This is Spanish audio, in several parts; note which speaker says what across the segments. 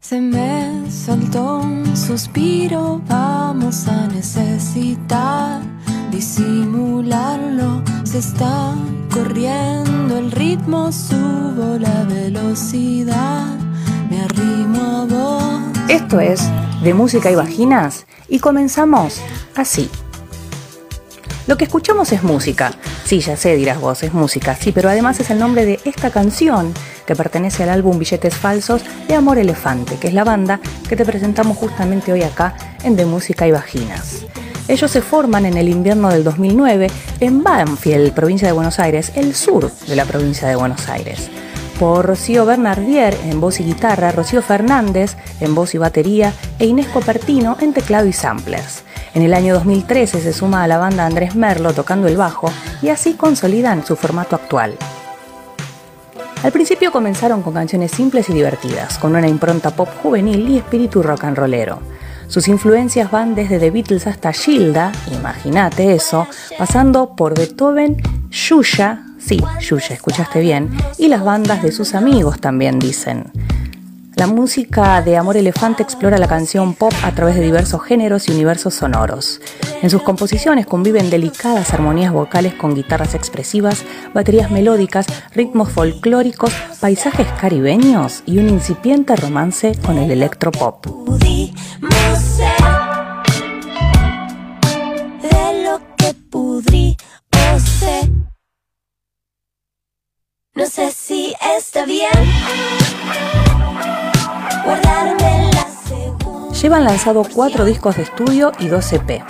Speaker 1: Se me soltó un suspiro, vamos a necesitar disimularlo. Se está corriendo el ritmo, subo la velocidad, me arrimo a vos.
Speaker 2: Esto es De Música y Vaginas y comenzamos así. Lo que escuchamos es música. Sí, ya sé, dirás vos, es música. Sí, pero además es el nombre de esta canción que pertenece al álbum Billetes Falsos de Amor Elefante, que es la banda que te presentamos justamente hoy acá en De Música y Vaginas. Ellos se forman en el invierno del 2009 en Banfield, provincia de Buenos Aires, el sur de la provincia de Buenos Aires. Por Rocío Bernardier en voz y guitarra, Rocío Fernández en voz y batería e Inés Copertino en teclado y samplers. En el año 2013 se suma a la banda Andrés Merlo tocando el bajo y así consolidan su formato actual. Al principio comenzaron con canciones simples y divertidas, con una impronta pop juvenil y espíritu rock and rollero. Sus influencias van desde The Beatles hasta Gilda, imagínate eso, pasando por Beethoven, Yuya, sí, Yuya, escuchaste bien, y las bandas de sus amigos también dicen. La música de Amor Elefante explora la canción pop a través de diversos géneros y universos sonoros. En sus composiciones conviven delicadas armonías vocales con guitarras expresivas, baterías melódicas, ritmos folclóricos, paisajes caribeños y un incipiente romance con el electropop.
Speaker 1: No sé si está bien.
Speaker 2: Llevan lanzado cuatro discos de estudio y dos EP.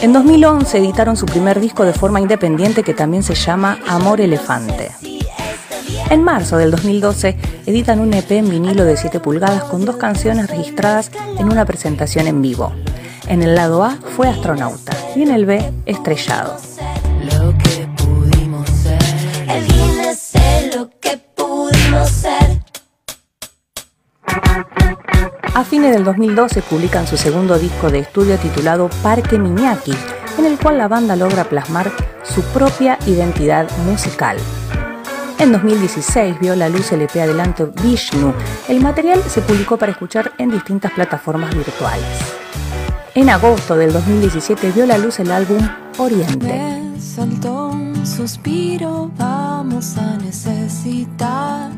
Speaker 2: En 2011 editaron su primer disco de forma independiente que también se llama Amor Elefante. En marzo del 2012 editan un EP en vinilo de 7 pulgadas con dos canciones registradas en una presentación en vivo. En el lado A fue Astronauta y en el B Estrellado. A fines del 2012 publican su segundo disco de estudio titulado Parque Miñaki, en el cual la banda logra plasmar su propia identidad musical. En 2016 vio la luz el EP Adelanto Vishnu. El material se publicó para escuchar en distintas plataformas virtuales. En agosto del 2017 vio la luz el álbum Oriente.
Speaker 1: suspiro, vamos a necesitar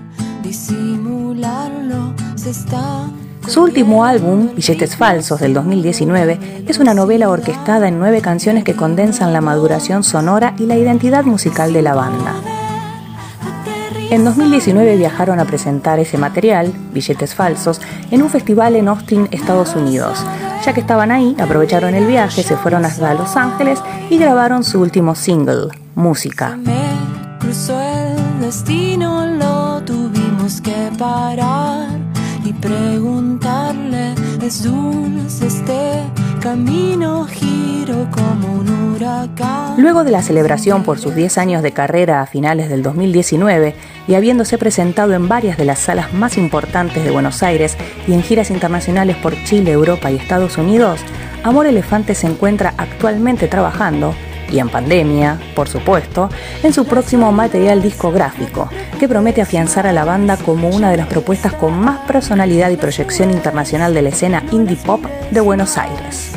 Speaker 1: disimularlo, se está
Speaker 2: su último álbum, Billetes Falsos, del 2019, es una novela orquestada en nueve canciones que condensan la maduración sonora y la identidad musical de la banda. En 2019 viajaron a presentar ese material, Billetes Falsos, en un festival en Austin, Estados Unidos. Ya que estaban ahí, aprovecharon el viaje, se fueron hasta Los Ángeles y grabaron su último single, Música.
Speaker 1: destino, lo tuvimos que parar preguntarle, este camino, giro como.
Speaker 2: Luego de la celebración por sus 10 años de carrera a finales del 2019 y habiéndose presentado en varias de las salas más importantes de Buenos Aires y en giras internacionales por Chile, Europa y Estados Unidos, Amor Elefante se encuentra actualmente trabajando y en pandemia, por supuesto, en su próximo material discográfico, que promete afianzar a la banda como una de las propuestas con más personalidad y proyección internacional de la escena indie pop de Buenos Aires.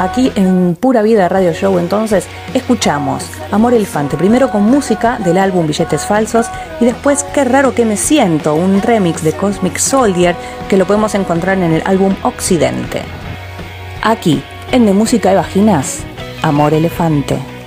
Speaker 2: Aquí en Pura Vida Radio Show entonces escuchamos Amor Elefante, primero con música del álbum Billetes Falsos y después Qué raro que me siento, un remix de Cosmic Soldier que lo podemos encontrar en el álbum Occidente. Aquí, en De Música de Vaginas, Amor Elefante.